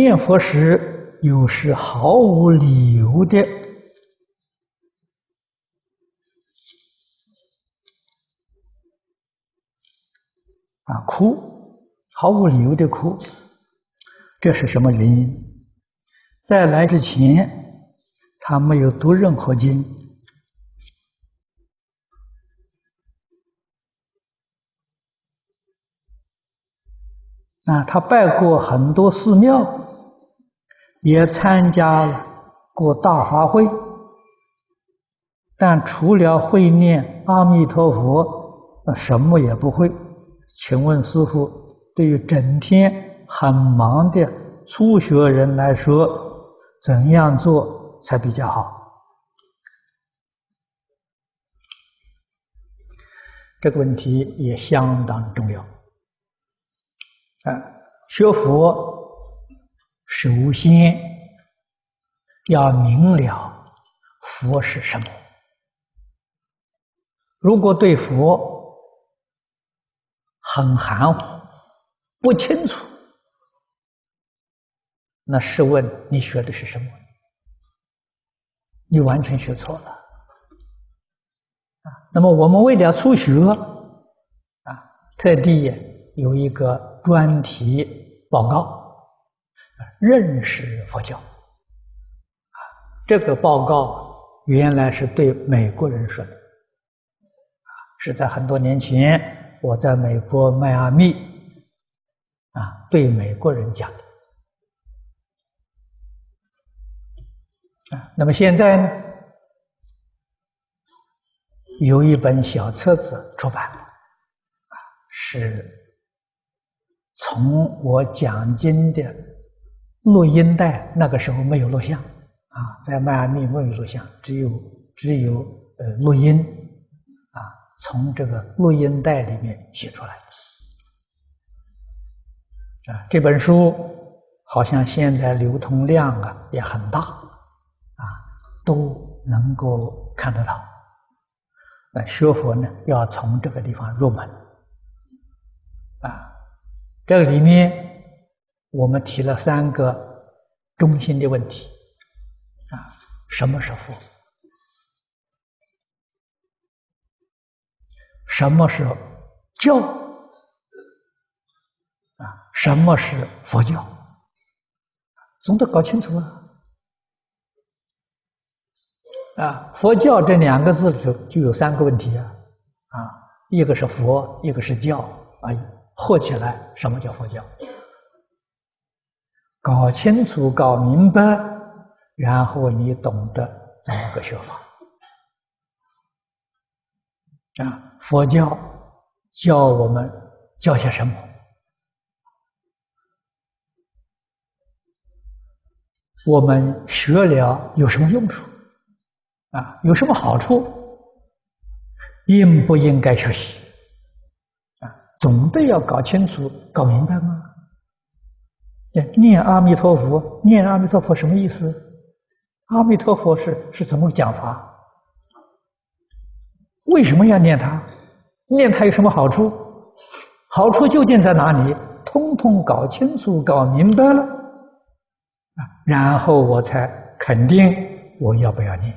念佛时有时毫无理由的啊哭，毫无理由的哭，这是什么原因？在来之前，他没有读任何经，啊，他拜过很多寺庙，也参加了过大法会，但除了会念阿弥陀佛，那什么也不会。请问师父，对于整天很忙的初学人来说，怎样做才比较好？这个问题也相当重要。啊，学佛首先要明了佛是什么。如果对佛，很含糊，不清楚，那试问你学的是什么？你完全学错了啊！那么我们为了初学啊，特地有一个专题报告，认识佛教啊。这个报告原来是对美国人说的，是在很多年前。我在美国迈阿密啊，对美国人讲的啊。那么现在呢，有一本小册子出版啊，是从我讲经的录音带，那个时候没有录像啊，在迈阿密没有录像，只有只有呃录音啊。从这个录音带里面写出来啊，这本书好像现在流通量啊也很大啊，都能够看得到。那学佛呢，要从这个地方入门啊。这个里面我们提了三个中心的问题啊：什么是佛？什么是教啊？什么是佛教？总得搞清楚啊！啊，佛教这两个字里头就有三个问题啊！啊，一个是佛，一个是教啊，合起来什么叫佛教？搞清楚、搞明白，然后你懂得怎么个学法。啊，佛教教我们教些什么？我们学了有什么用处？啊，有什么好处？应不应该学习？啊，总得要搞清楚、搞明白吗？念阿弥陀佛，念阿弥陀佛什么意思？阿弥陀佛是是怎么讲法？为什么要念他？念他有什么好处？好处究竟在哪里？通通搞清楚、搞明白了，啊，然后我才肯定我要不要念。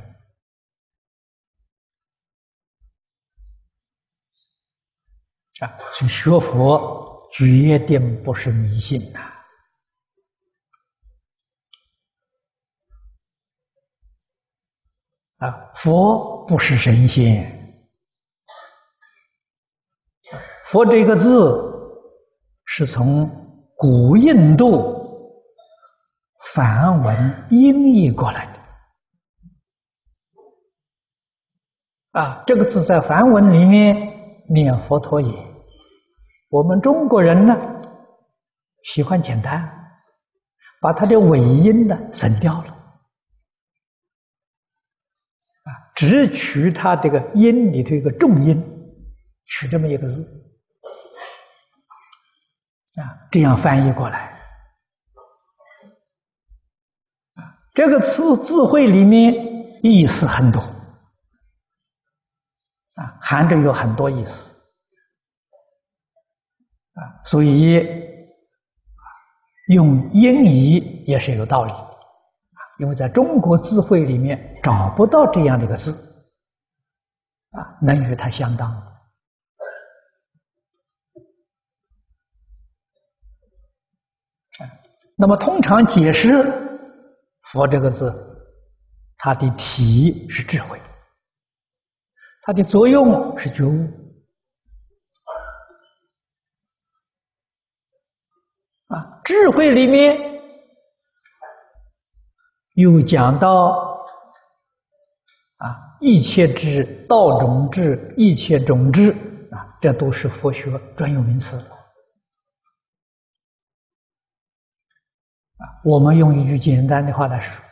啊，所以学佛决定不是迷信呐！佛不是神仙。佛这个字是从古印度梵文音译过来的，啊，这个字在梵文里面念佛陀也。我们中国人呢，喜欢简单，把它的尾音呢省掉了，啊，只取它这个音里头一个重音，取这么一个字。啊，这样翻译过来，这个词字汇里面意思很多，啊，含着有很多意思，啊，所以用音译也是有道理，因为在中国字汇里面找不到这样的一个字，啊，能与它相当。那么通常解释“佛”这个字，它的体是智慧，它的作用是觉悟。啊，智慧里面又讲到啊，一切智、道种智、一切种智啊，这都是佛学专有名词。啊我们用一句简单的话来说，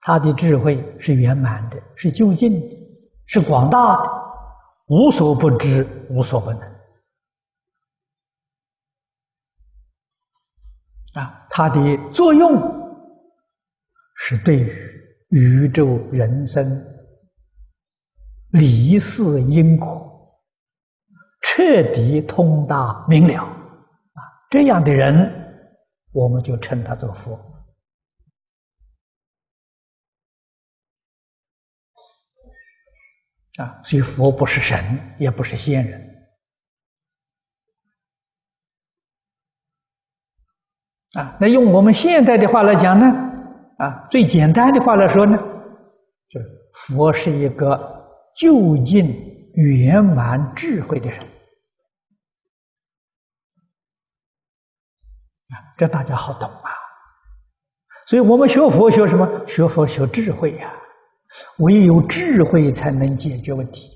他的智慧是圆满的，是究竟的，是广大的，无所不知，无所不能。啊，它的作用是对于宇宙人生离世因果彻底通达明了啊，这样的人。我们就称他做佛啊，所以佛不是神，也不是仙人啊。那用我们现在的话来讲呢，啊，最简单的话来说呢，就是佛是一个究竟圆满智慧的人。啊，这大家好懂啊！所以我们学佛学什么？学佛学智慧呀，唯有智慧才能解决问题。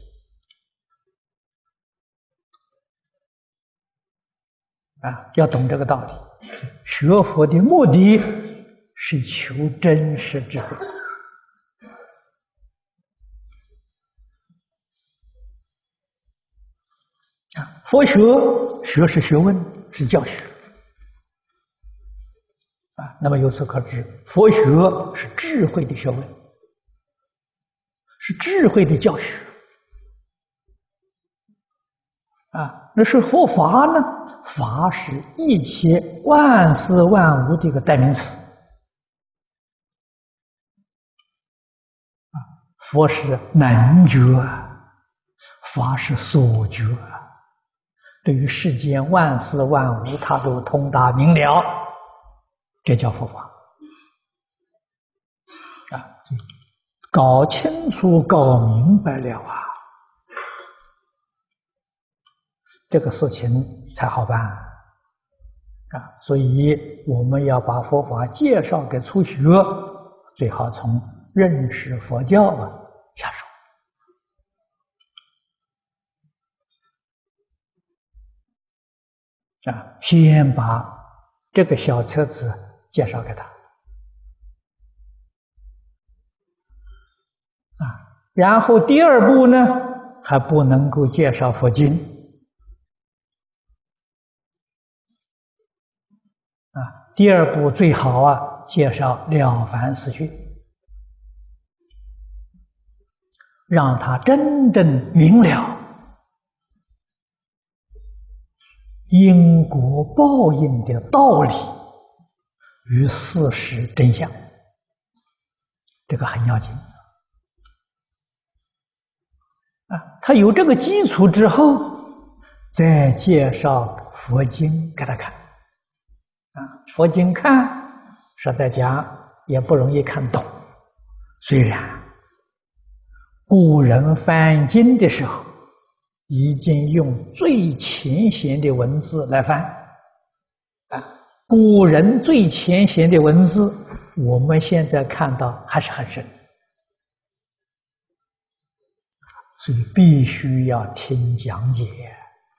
啊，要懂这个道理。学佛的目的是求真实智慧。啊，佛学学是学问，是教学。啊，那么由此可知，佛学是智慧的学问，是智慧的教学。啊，那是佛法呢？法是一切万事万物的一个代名词。佛是能觉，法是所觉。对于世间万事万物，他都通达明了。这叫佛法啊！搞清楚、搞明白了啊，这个事情才好办啊！所以我们要把佛法介绍给初学，最好从认识佛教啊下手。啊，先把这个小册子。介绍给他。啊，然后第二步呢，还不能够介绍佛经。啊，第二步最好啊，介绍《了凡四训》，让他真正明了因果报应的道理。与事实真相，这个很要紧啊！他有这个基础之后，再介绍佛经给他看啊。佛经看，实在讲也不容易看懂。虽然古人翻经的时候，已经用最浅显的文字来翻啊。古人最浅显的文字，我们现在看到还是很深，所以必须要听讲解，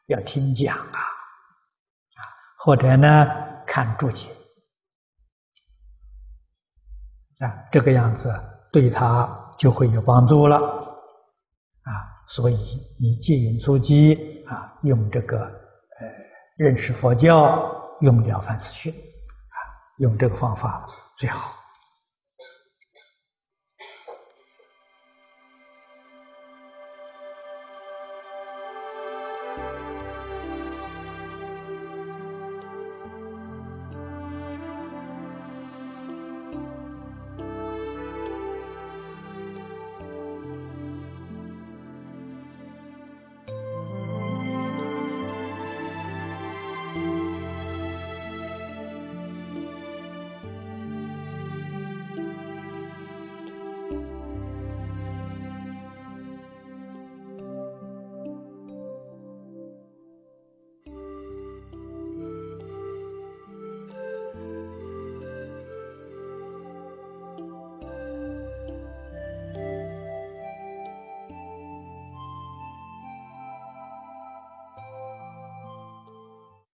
要听讲啊，啊，或者呢看注解，啊，这个样子对他就会有帮助了，啊，所以你借运出击啊，用这个呃认识佛教。用了凡四训啊，用这个方法最好。